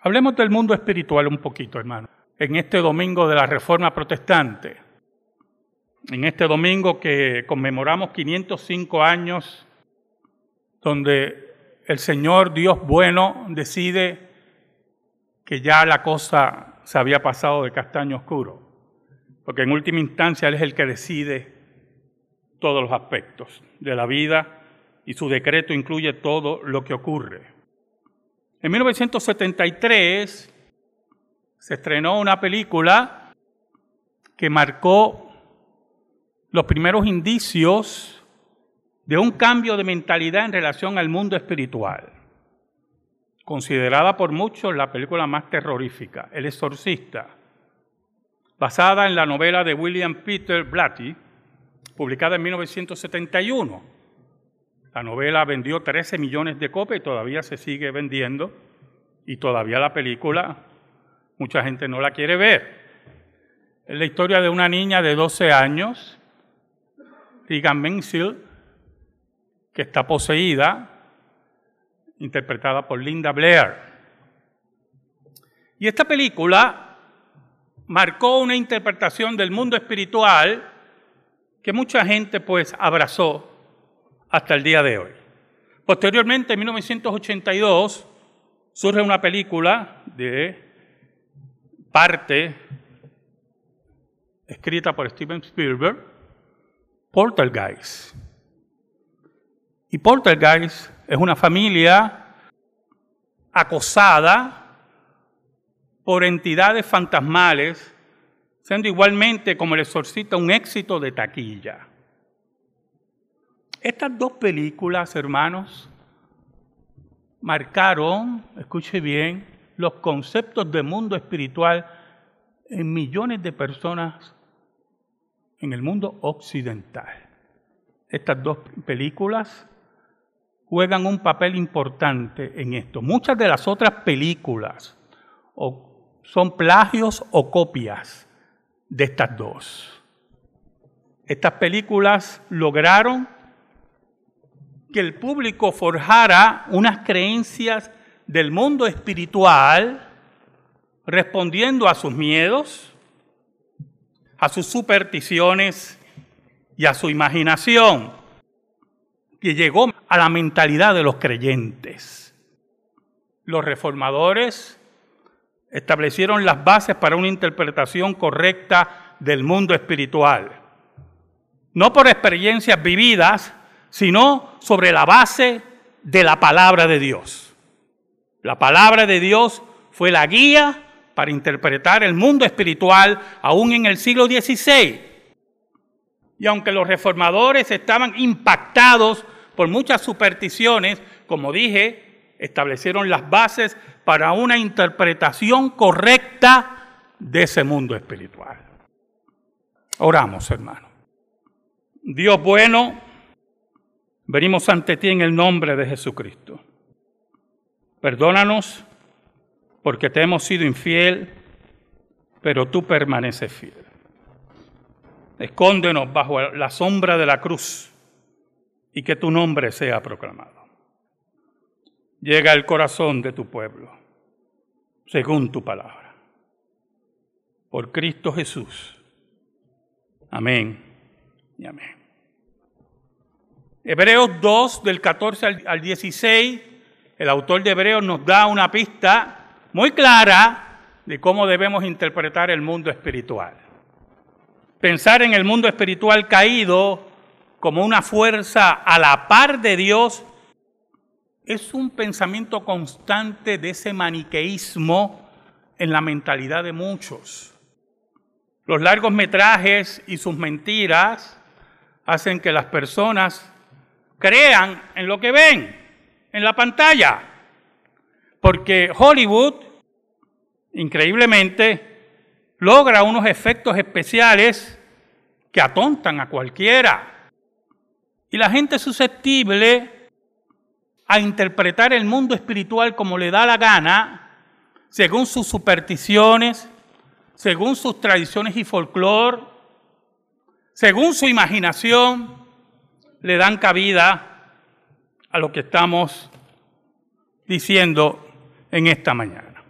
Hablemos del mundo espiritual un poquito, hermano. En este domingo de la Reforma Protestante, en este domingo que conmemoramos 505 años, donde el Señor Dios bueno decide que ya la cosa se había pasado de castaño oscuro, porque en última instancia Él es el que decide todos los aspectos de la vida y su decreto incluye todo lo que ocurre. En 1973 se estrenó una película que marcó los primeros indicios de un cambio de mentalidad en relación al mundo espiritual. Considerada por muchos la película más terrorífica, El Exorcista, basada en la novela de William Peter Blatty, publicada en 1971 la novela vendió 13 millones de copias y todavía se sigue vendiendo. Y todavía la película, mucha gente no la quiere ver. Es la historia de una niña de 12 años, Regan Menzel, que está poseída, interpretada por Linda Blair. Y esta película marcó una interpretación del mundo espiritual que mucha gente pues abrazó hasta el día de hoy. Posteriormente, en 1982, surge una película de parte escrita por Steven Spielberg, Poltergeist. Y Poltergeist es una familia acosada por entidades fantasmales, siendo igualmente como el exorcista un éxito de taquilla. Estas dos películas, hermanos, marcaron, escuche bien, los conceptos del mundo espiritual en millones de personas en el mundo occidental. Estas dos películas juegan un papel importante en esto. Muchas de las otras películas son plagios o copias de estas dos. Estas películas lograron que el público forjara unas creencias del mundo espiritual respondiendo a sus miedos, a sus supersticiones y a su imaginación, que llegó a la mentalidad de los creyentes. Los reformadores establecieron las bases para una interpretación correcta del mundo espiritual, no por experiencias vividas, sino sobre la base de la palabra de Dios. La palabra de Dios fue la guía para interpretar el mundo espiritual aún en el siglo XVI. Y aunque los reformadores estaban impactados por muchas supersticiones, como dije, establecieron las bases para una interpretación correcta de ese mundo espiritual. Oramos, hermano. Dios bueno, Venimos ante ti en el nombre de Jesucristo. Perdónanos porque te hemos sido infiel, pero tú permaneces fiel. Escóndenos bajo la sombra de la cruz y que tu nombre sea proclamado. Llega al corazón de tu pueblo, según tu palabra. Por Cristo Jesús. Amén y amén. Hebreos 2, del 14 al 16, el autor de Hebreos nos da una pista muy clara de cómo debemos interpretar el mundo espiritual. Pensar en el mundo espiritual caído como una fuerza a la par de Dios es un pensamiento constante de ese maniqueísmo en la mentalidad de muchos. Los largos metrajes y sus mentiras hacen que las personas crean en lo que ven en la pantalla. Porque Hollywood, increíblemente, logra unos efectos especiales que atontan a cualquiera. Y la gente susceptible a interpretar el mundo espiritual como le da la gana, según sus supersticiones, según sus tradiciones y folclore, según su imaginación, le dan cabida a lo que estamos diciendo en esta mañana.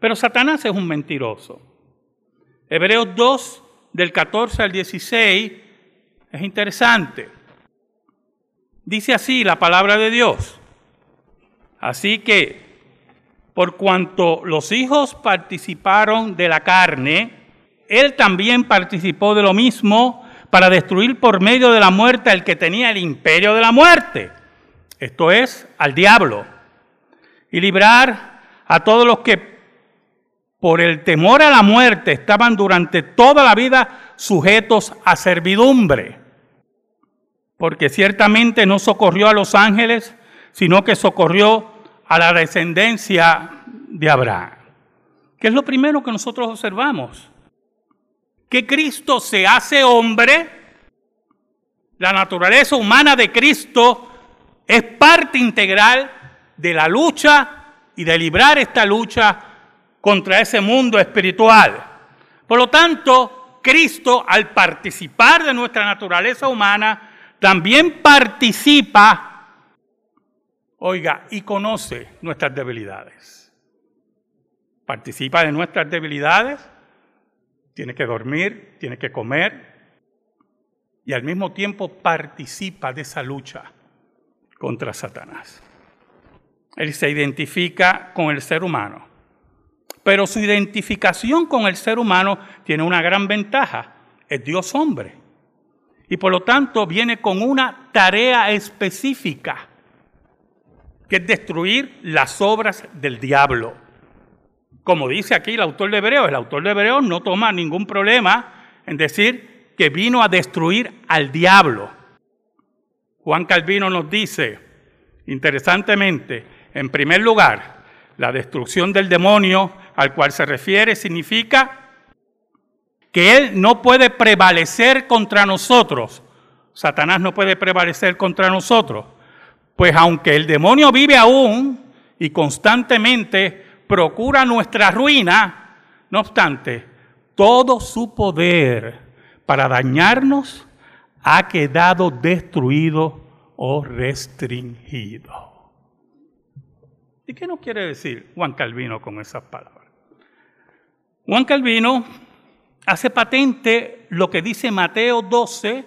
Pero Satanás es un mentiroso. Hebreos 2, del 14 al 16, es interesante. Dice así la palabra de Dios. Así que, por cuanto los hijos participaron de la carne, él también participó de lo mismo para destruir por medio de la muerte al que tenía el imperio de la muerte, esto es, al diablo, y librar a todos los que por el temor a la muerte estaban durante toda la vida sujetos a servidumbre porque ciertamente no socorrió a los ángeles, sino que socorrió a la descendencia de Abraham. ¿Qué es lo primero que nosotros observamos? Que Cristo se hace hombre, la naturaleza humana de Cristo es parte integral de la lucha y de librar esta lucha contra ese mundo espiritual. Por lo tanto, Cristo, al participar de nuestra naturaleza humana, también participa, oiga, y conoce nuestras debilidades. Participa de nuestras debilidades, tiene que dormir, tiene que comer, y al mismo tiempo participa de esa lucha contra Satanás. Él se identifica con el ser humano, pero su identificación con el ser humano tiene una gran ventaja, es Dios hombre y por lo tanto viene con una tarea específica, que es destruir las obras del diablo. Como dice aquí el autor de Hebreos, el autor de Hebreos no toma ningún problema en decir que vino a destruir al diablo. Juan Calvino nos dice, interesantemente, en primer lugar, la destrucción del demonio al cual se refiere significa que Él no puede prevalecer contra nosotros. Satanás no puede prevalecer contra nosotros. Pues aunque el demonio vive aún y constantemente procura nuestra ruina, no obstante, todo su poder para dañarnos ha quedado destruido o restringido. ¿Y qué nos quiere decir Juan Calvino con esas palabras? Juan Calvino hace patente lo que dice Mateo 12,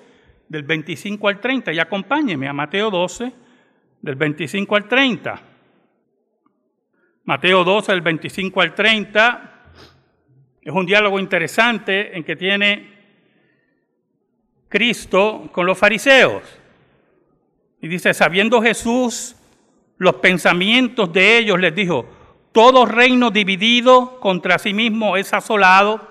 del 25 al 30. Y acompáñeme a Mateo 12, del 25 al 30. Mateo 12, del 25 al 30, es un diálogo interesante en que tiene Cristo con los fariseos. Y dice, sabiendo Jesús los pensamientos de ellos, les dijo, todo reino dividido contra sí mismo es asolado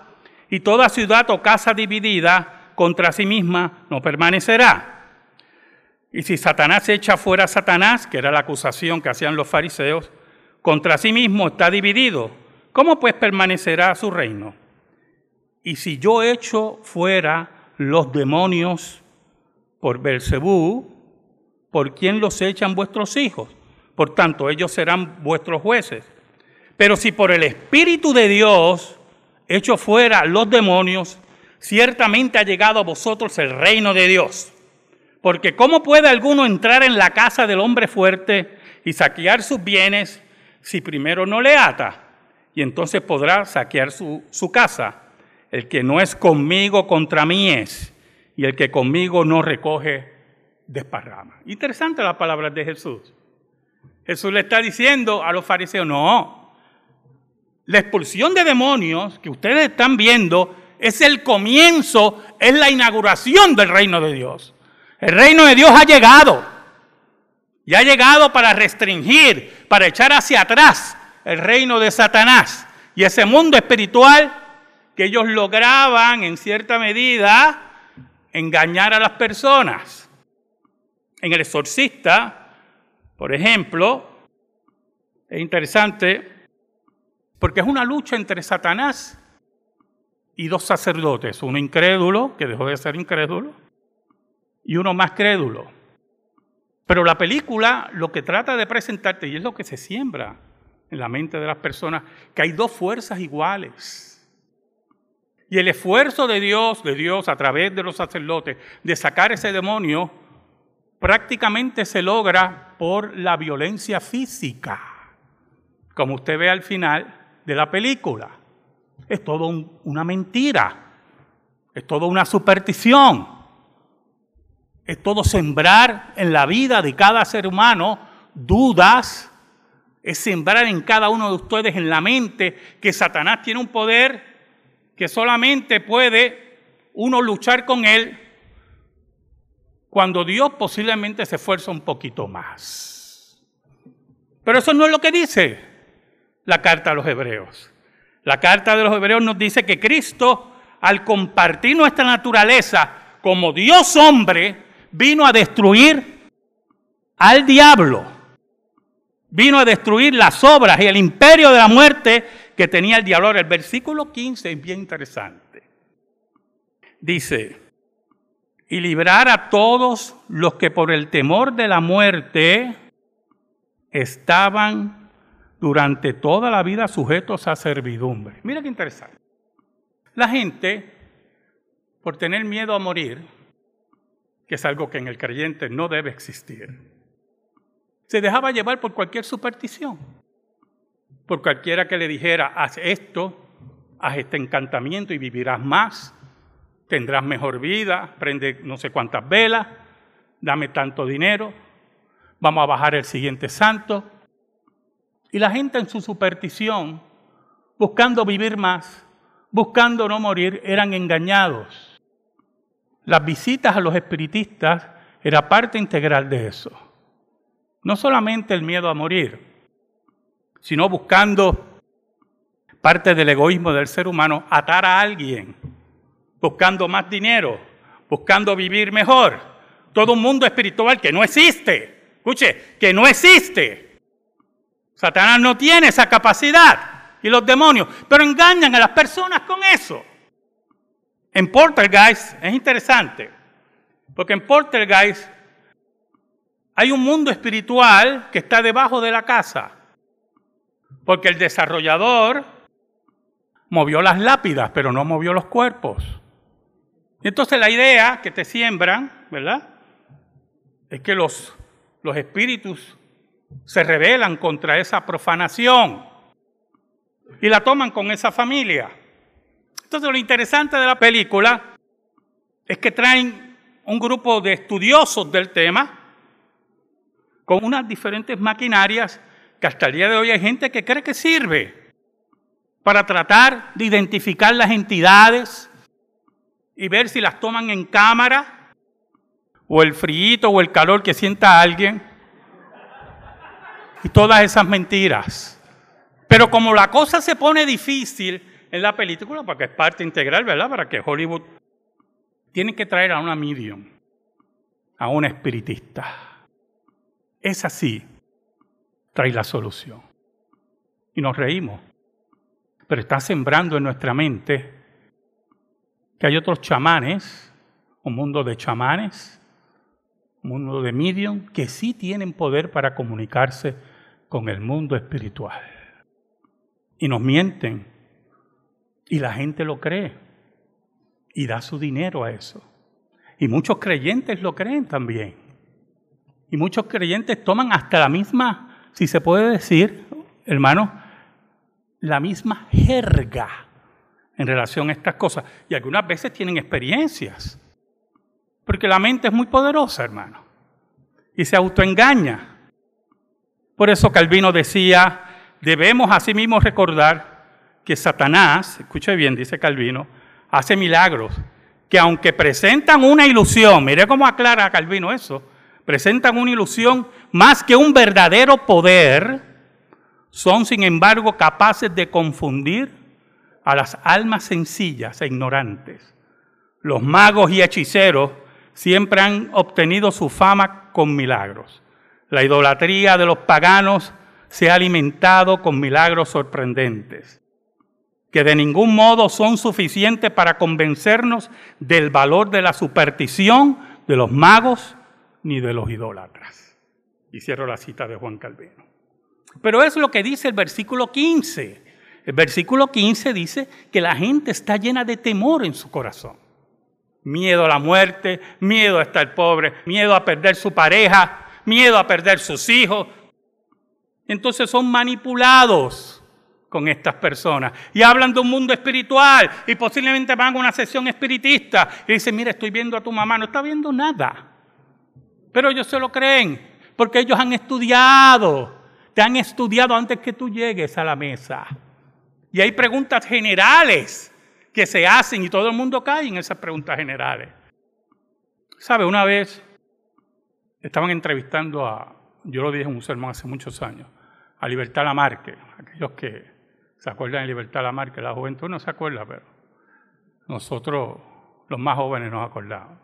y toda ciudad o casa dividida contra sí misma no permanecerá. Y si Satanás echa fuera a Satanás, que era la acusación que hacían los fariseos, contra sí mismo está dividido, ¿cómo pues permanecerá su reino? Y si yo echo fuera los demonios por Belcebú, ¿por quién los echan vuestros hijos? Por tanto, ellos serán vuestros jueces. Pero si por el Espíritu de Dios hecho fuera los demonios, ciertamente ha llegado a vosotros el reino de Dios. Porque ¿cómo puede alguno entrar en la casa del hombre fuerte y saquear sus bienes si primero no le ata? Y entonces podrá saquear su, su casa. El que no es conmigo contra mí es, y el que conmigo no recoge desparrama. Interesante la palabra de Jesús. Jesús le está diciendo a los fariseos, no, la expulsión de demonios que ustedes están viendo es el comienzo, es la inauguración del reino de Dios. El reino de Dios ha llegado. Y ha llegado para restringir, para echar hacia atrás el reino de Satanás. Y ese mundo espiritual que ellos lograban en cierta medida engañar a las personas. En el exorcista, por ejemplo, es interesante porque es una lucha entre Satanás y dos sacerdotes, uno incrédulo, que dejó de ser incrédulo, y uno más crédulo. Pero la película lo que trata de presentarte, y es lo que se siembra en la mente de las personas, que hay dos fuerzas iguales. Y el esfuerzo de Dios, de Dios a través de los sacerdotes, de sacar ese demonio, prácticamente se logra por la violencia física. Como usted ve al final, de la película. Es todo una mentira, es todo una superstición, es todo sembrar en la vida de cada ser humano dudas, es sembrar en cada uno de ustedes en la mente que Satanás tiene un poder que solamente puede uno luchar con él cuando Dios posiblemente se esfuerza un poquito más. Pero eso no es lo que dice la carta a los hebreos. La carta de los hebreos nos dice que Cristo, al compartir nuestra naturaleza como Dios hombre, vino a destruir al diablo. Vino a destruir las obras y el imperio de la muerte que tenía el diablo. el versículo 15 es bien interesante. Dice, y librar a todos los que por el temor de la muerte estaban durante toda la vida sujetos a servidumbre. Mira qué interesante. La gente, por tener miedo a morir, que es algo que en el creyente no debe existir, se dejaba llevar por cualquier superstición, por cualquiera que le dijera, haz esto, haz este encantamiento y vivirás más, tendrás mejor vida, prende no sé cuántas velas, dame tanto dinero, vamos a bajar el siguiente santo. Y la gente en su superstición, buscando vivir más, buscando no morir, eran engañados. Las visitas a los espiritistas era parte integral de eso. No solamente el miedo a morir, sino buscando parte del egoísmo del ser humano, atar a alguien buscando más dinero, buscando vivir mejor. Todo un mundo espiritual que no existe. Escuche, que no existe. Satanás no tiene esa capacidad. Y los demonios. Pero engañan a las personas con eso. En Poltergeist es interesante. Porque en Poltergeist hay un mundo espiritual que está debajo de la casa. Porque el desarrollador movió las lápidas, pero no movió los cuerpos. Entonces la idea que te siembran, ¿verdad? Es que los, los espíritus se rebelan contra esa profanación y la toman con esa familia. Entonces lo interesante de la película es que traen un grupo de estudiosos del tema con unas diferentes maquinarias que hasta el día de hoy hay gente que cree que sirve para tratar de identificar las entidades, y ver si las toman en cámara o el frío o el calor que sienta alguien. Y todas esas mentiras. Pero como la cosa se pone difícil en la película, porque es parte integral, ¿verdad? Para que Hollywood tiene que traer a una medium, a una espiritista. Es así, trae la solución. Y nos reímos. Pero está sembrando en nuestra mente que hay otros chamanes, un mundo de chamanes, un mundo de medium, que sí tienen poder para comunicarse con el mundo espiritual. Y nos mienten. Y la gente lo cree. Y da su dinero a eso. Y muchos creyentes lo creen también. Y muchos creyentes toman hasta la misma, si se puede decir, hermano, la misma jerga en relación a estas cosas. Y algunas veces tienen experiencias. Porque la mente es muy poderosa, hermano. Y se autoengaña. Por eso Calvino decía, debemos asimismo recordar que Satanás, escuche bien, dice Calvino, hace milagros que aunque presentan una ilusión, mire cómo aclara Calvino eso, presentan una ilusión más que un verdadero poder, son sin embargo capaces de confundir a las almas sencillas e ignorantes. Los magos y hechiceros siempre han obtenido su fama con milagros. La idolatría de los paganos se ha alimentado con milagros sorprendentes, que de ningún modo son suficientes para convencernos del valor de la superstición de los magos ni de los idólatras. Y cierro la cita de Juan Calvino. Pero es lo que dice el versículo 15. El versículo 15 dice que la gente está llena de temor en su corazón. Miedo a la muerte, miedo a estar pobre, miedo a perder su pareja, miedo a perder sus hijos. Entonces son manipulados con estas personas y hablan de un mundo espiritual y posiblemente van a una sesión espiritista y dicen, mira, estoy viendo a tu mamá, no está viendo nada. Pero ellos se lo creen porque ellos han estudiado, te han estudiado antes que tú llegues a la mesa. Y hay preguntas generales que se hacen y todo el mundo cae en esas preguntas generales. ¿Sabe? Una vez estaban entrevistando a, yo lo dije en un sermón hace muchos años, a Libertad Lamarque, aquellos que se acuerdan de Libertad Lamarque, la juventud no se acuerda, pero nosotros, los más jóvenes, nos acordamos.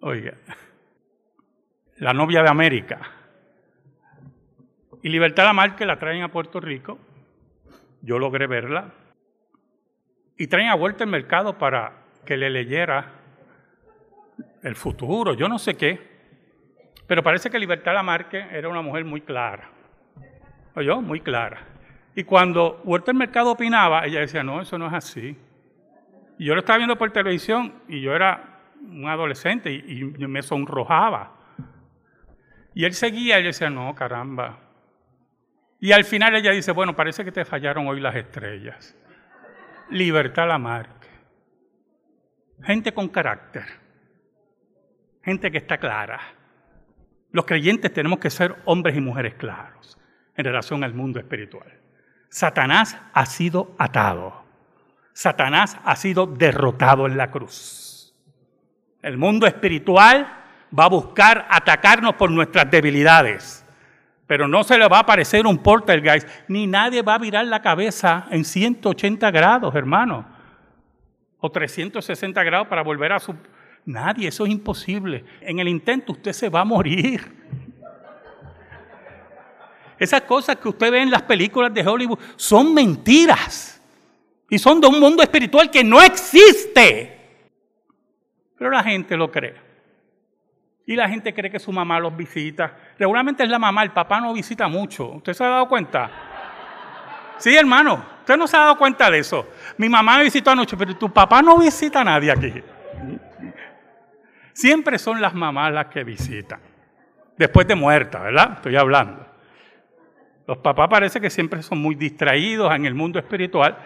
Oiga, la novia de América. Y Libertad Lamarque la traen a Puerto Rico, yo logré verla, y traen a vuelta el mercado para que le leyera el futuro, yo no sé qué. Pero parece que Libertad Lamarque era una mujer muy clara. ¿Oyó? Muy clara. Y cuando Huerta del Mercado opinaba, ella decía, no, eso no es así. Y yo lo estaba viendo por televisión y yo era un adolescente y, me sonrojaba. Y él seguía y decía, no, caramba. Y al final ella dice, bueno, parece que te fallaron hoy las estrellas. Libertad Lamarque. Gente con carácter. Gente que está clara. Los creyentes tenemos que ser hombres y mujeres claros en relación al mundo espiritual. Satanás ha sido atado. Satanás ha sido derrotado en la cruz. El mundo espiritual va a buscar atacarnos por nuestras debilidades, pero no se le va a aparecer un poltergeist, ni nadie va a virar la cabeza en 180 grados, hermano, o 360 grados para volver a su Nadie, eso es imposible. En el intento usted se va a morir. Esas cosas que usted ve en las películas de Hollywood son mentiras. Y son de un mundo espiritual que no existe. Pero la gente lo cree. Y la gente cree que su mamá los visita. Regularmente es la mamá, el papá no visita mucho. ¿Usted se ha dado cuenta? Sí, hermano, usted no se ha dado cuenta de eso. Mi mamá me visitó anoche, pero tu papá no visita a nadie aquí. Siempre son las mamás las que visitan. Después de muerta, ¿verdad? Estoy hablando. Los papás parece que siempre son muy distraídos en el mundo espiritual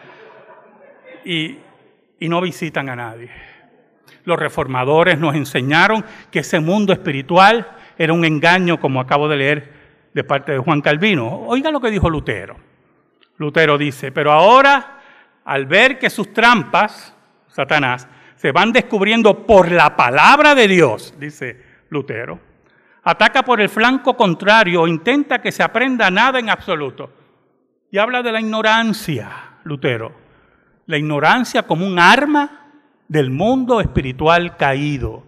y, y no visitan a nadie. Los reformadores nos enseñaron que ese mundo espiritual era un engaño, como acabo de leer de parte de Juan Calvino. Oiga lo que dijo Lutero. Lutero dice, pero ahora, al ver que sus trampas, Satanás, se van descubriendo por la palabra de Dios, dice Lutero. Ataca por el flanco contrario, intenta que se aprenda nada en absoluto. Y habla de la ignorancia, Lutero. La ignorancia como un arma del mundo espiritual caído.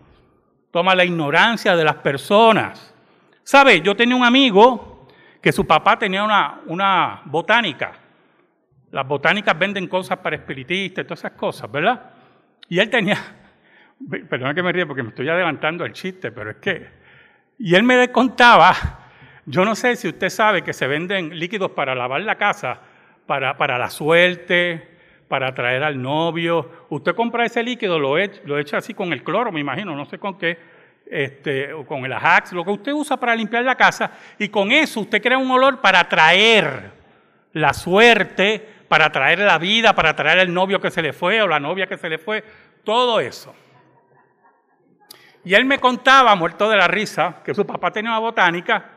Toma la ignorancia de las personas. ¿Sabe? Yo tenía un amigo que su papá tenía una, una botánica. Las botánicas venden cosas para espiritistas todas esas cosas, ¿verdad? Y él tenía, perdona que me ríe porque me estoy adelantando el chiste, pero es que, y él me contaba, yo no sé si usted sabe que se venden líquidos para lavar la casa, para, para la suerte, para traer al novio. Usted compra ese líquido, lo, echa, lo echa así con el cloro, me imagino, no sé con qué, este, o con el ajax, lo que usted usa para limpiar la casa, y con eso usted crea un olor para atraer la suerte, para traer la vida, para traer el novio que se le fue o la novia que se le fue, todo eso. Y él me contaba, muerto de la risa, que su papá tenía una botánica,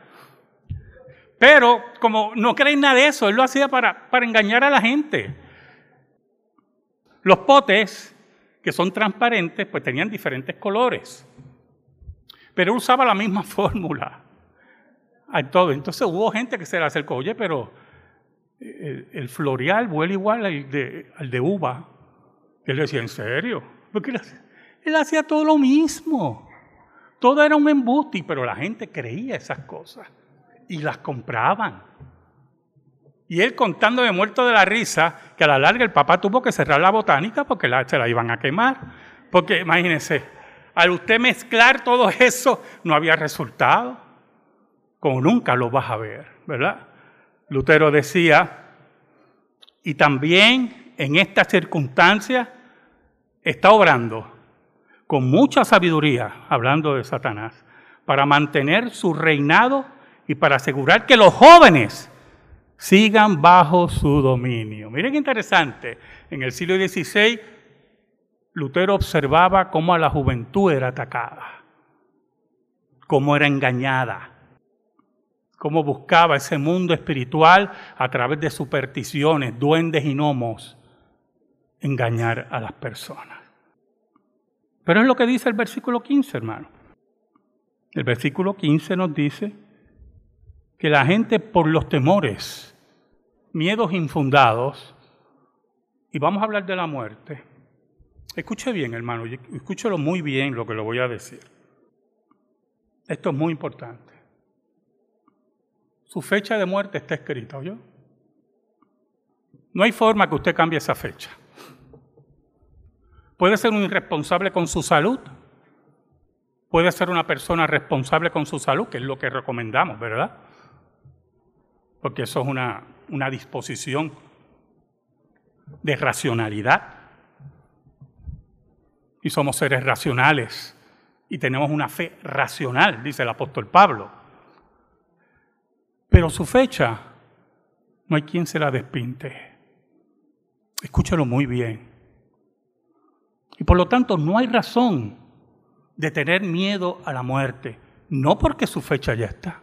pero como no creen nada de eso, él lo hacía para, para engañar a la gente. Los potes, que son transparentes, pues tenían diferentes colores, pero él usaba la misma fórmula. todo. Entonces hubo gente que se le acercó, oye, pero el, floreal huele igual al de, al de uva. Él decía, ¿en serio? Porque él hacía, todo lo mismo. Todo era un embuste, pero la gente creía esas cosas y las compraban. Y él contando de muerto de la risa, que a la larga el papá tuvo que cerrar la botánica porque la, se la iban a quemar. Porque imagínense, al usted mezclar todo eso, no había resultado. Como nunca lo vas a ver, ¿verdad? Lutero decía, y también en esta circunstancia está obrando con mucha sabiduría, hablando de Satanás, para mantener su reinado y para asegurar que los jóvenes sigan bajo su dominio. Miren qué interesante. En el siglo XVI, Lutero observaba cómo a la juventud era atacada, cómo era engañada, cómo buscaba ese mundo espiritual a través de supersticiones, duendes y gnomos, engañar a las personas. Pero es lo que dice el versículo 15, hermano. El versículo 15 nos dice que la gente por los temores, miedos infundados, y vamos a hablar de la muerte. Escuche bien, hermano, escúchelo muy bien lo que le voy a decir. Esto es muy importante. Su fecha de muerte está escrita, ¿oyó? No hay forma que usted cambie esa fecha. Puede ser un irresponsable con su salud. Puede ser una persona responsable con su salud, que es lo que recomendamos, ¿verdad? porque eso es una, una disposición de racionalidad. Y somos seres racionales y tenemos una fe racional, dice el apóstol Pablo. Pero su fecha, no hay quien se la despinte. Escúchalo muy bien. Y por lo tanto, no hay razón de tener miedo a la muerte, no porque su fecha ya está,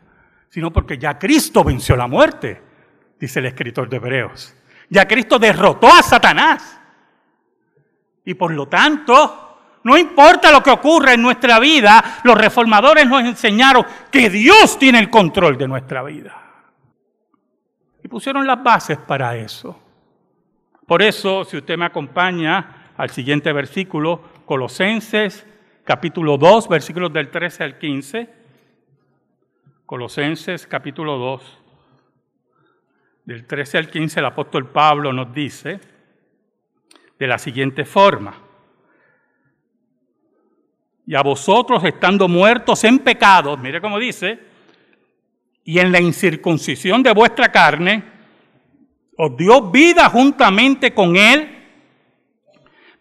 sino porque ya Cristo venció la muerte, dice el escritor de Hebreos. Ya Cristo derrotó a Satanás. Y por lo tanto, no importa lo que ocurra en nuestra vida, los reformadores nos enseñaron que Dios tiene el control de nuestra vida. Y pusieron las bases para eso. Por eso, si usted me acompaña al siguiente versículo, Colosenses capítulo 2, versículos del 13 al 15, Colosenses capítulo 2, del 13 al 15, el apóstol Pablo nos dice de la siguiente forma. Y a vosotros estando muertos en pecados, mire cómo dice, y en la incircuncisión de vuestra carne, os dio vida juntamente con él,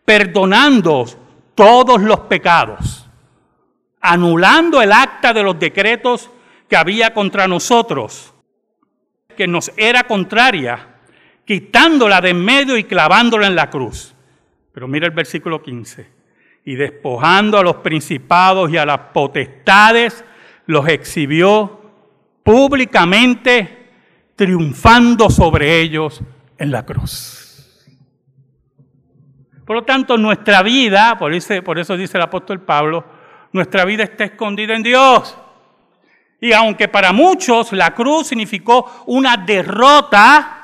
perdonando todos los pecados, anulando el acta de los decretos que había contra nosotros, que nos era contraria, quitándola de en medio y clavándola en la cruz. Pero mira el versículo 15. Y despojando a los principados y a las potestades, los exhibió públicamente, triunfando sobre ellos en la cruz. Por lo tanto, nuestra vida, por eso, dice el apóstol Pablo, nuestra vida está escondida en Dios. Y aunque para muchos la cruz significó una derrota,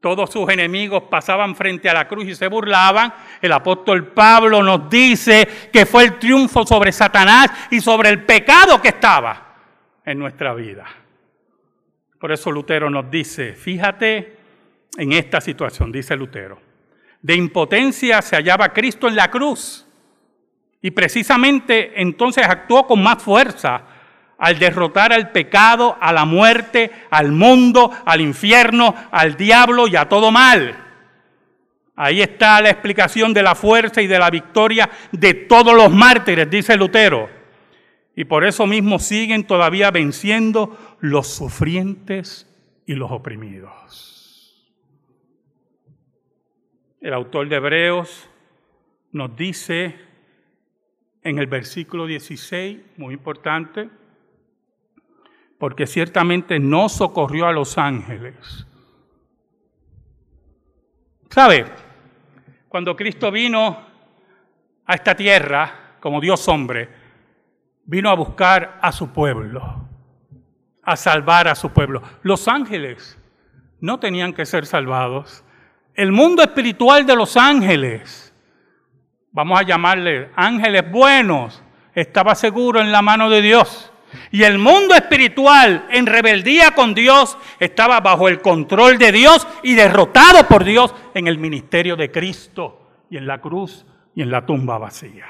todos sus enemigos pasaban frente a la cruz y se burlaban, el apóstol Pablo nos dice que fue el triunfo sobre Satanás y sobre el pecado que estaba en nuestra vida. Por eso Lutero nos dice, fíjate en esta situación, dice Lutero, de impotencia se hallaba Cristo en la cruz y precisamente entonces actuó con más fuerza al derrotar al pecado, a la muerte, al mundo, al infierno, al diablo y a todo mal. Ahí está la explicación de la fuerza y de la victoria de todos los mártires, dice Lutero. Y por eso mismo siguen todavía venciendo los sufrientes y los oprimidos. El autor de Hebreos nos dice en el versículo 16, muy importante, porque ciertamente no socorrió a los ángeles. ¿Sabe? Cuando Cristo vino a esta tierra como Dios hombre, vino a buscar a su pueblo, a salvar a su pueblo. Los ángeles no tenían que ser salvados. El mundo espiritual de los ángeles, vamos a llamarle ángeles buenos, estaba seguro en la mano de Dios. Y el mundo espiritual en rebeldía con Dios estaba bajo el control de Dios y derrotado por Dios en el ministerio de Cristo y en la cruz y en la tumba vacía.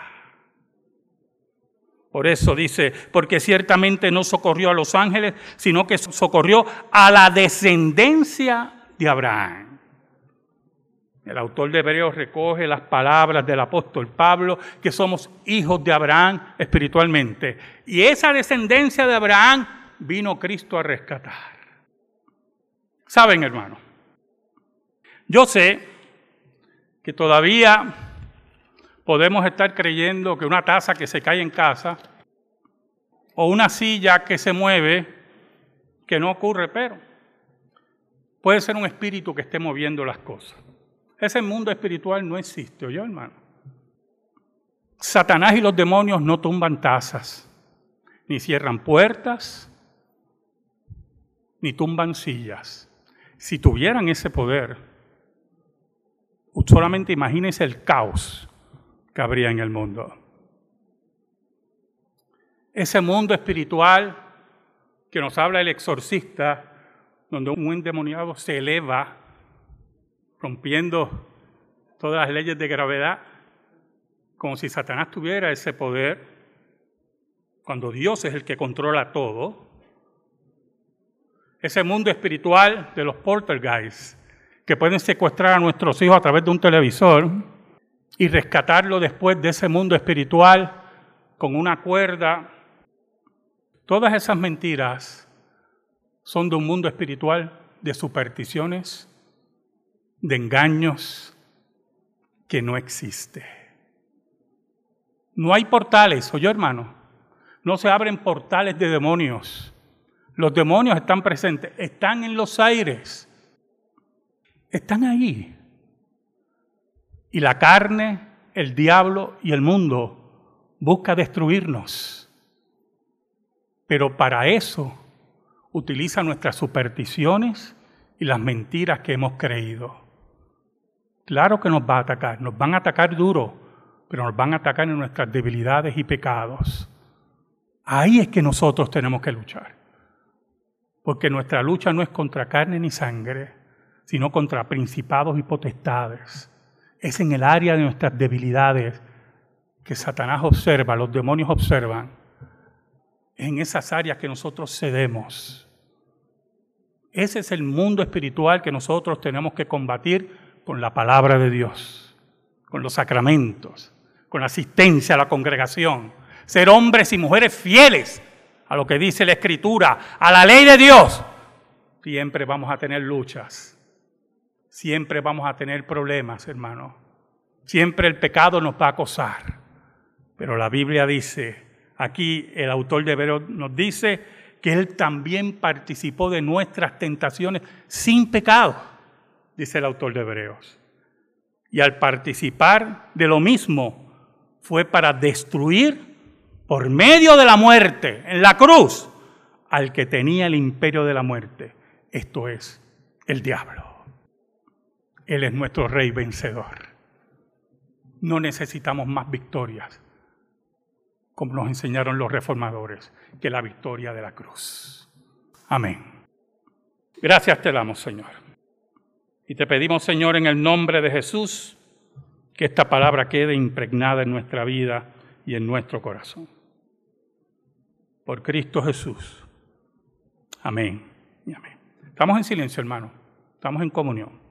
Por eso dice, porque ciertamente no socorrió a los ángeles, sino que socorrió a la descendencia de Abraham. El autor de Hebreos recoge las palabras del apóstol Pablo, que somos hijos de Abraham espiritualmente. Y esa descendencia de Abraham vino Cristo a rescatar. Saben, hermano, yo sé que todavía podemos estar creyendo que una taza que se cae en casa o una silla que se mueve, que no ocurre, pero puede ser un espíritu que esté moviendo las cosas. Ese mundo espiritual no existe, ¿oyó, hermano? Satanás y los demonios no tumban tazas, ni cierran puertas, ni tumban sillas. Si tuvieran ese poder, solamente imagínense el caos que habría en el mundo. Ese mundo espiritual que nos habla el exorcista, donde un endemoniado se eleva, rompiendo todas las leyes de gravedad, como si Satanás tuviera ese poder, cuando Dios es el que controla todo. Ese mundo espiritual de los poltergeists, que pueden secuestrar a nuestros hijos a través de un televisor y rescatarlo después de ese mundo espiritual con una cuerda. Todas esas mentiras son de un mundo espiritual de supersticiones, de engaños que no existe. No hay portales, oye hermano, no se abren portales de demonios. Los demonios están presentes, están en los aires están ahí. Y la carne, el diablo y el mundo busca destruirnos. Pero para eso utiliza nuestras supersticiones y las mentiras que hemos creído. Claro que nos va a atacar, nos van a atacar duro, pero nos van a atacar en nuestras debilidades y pecados. Ahí es que nosotros tenemos que luchar. Porque nuestra lucha no es contra carne ni sangre, sino contra principados y potestades. Es en el área de nuestras debilidades que Satanás observa, los demonios observan. Es en esas áreas que nosotros cedemos. Ese es el mundo espiritual que nosotros tenemos que combatir con la palabra de Dios, con los sacramentos, con la asistencia a la congregación. Ser hombres y mujeres fieles a lo que dice la Escritura, a la ley de Dios. Siempre vamos a tener luchas siempre vamos a tener problemas, hermano. Siempre el pecado nos va a acosar. Pero la Biblia dice, aquí el autor de Hebreos nos dice que Él también participó de nuestras tentaciones sin pecado, dice el autor de Hebreos. Y al participar de lo mismo fue para destruir por medio de la muerte en la cruz al que tenía el imperio de la muerte, esto es, el diablo. Él es nuestro rey vencedor. No necesitamos más victorias, como nos enseñaron los reformadores, que la victoria de la cruz. Amén. Gracias te damos, Señor. Y te pedimos, Señor, en el nombre de Jesús, que esta palabra quede impregnada en nuestra vida y en nuestro corazón. Por Cristo Jesús. Amén y amén. Estamos en silencio, hermano. Estamos en comunión.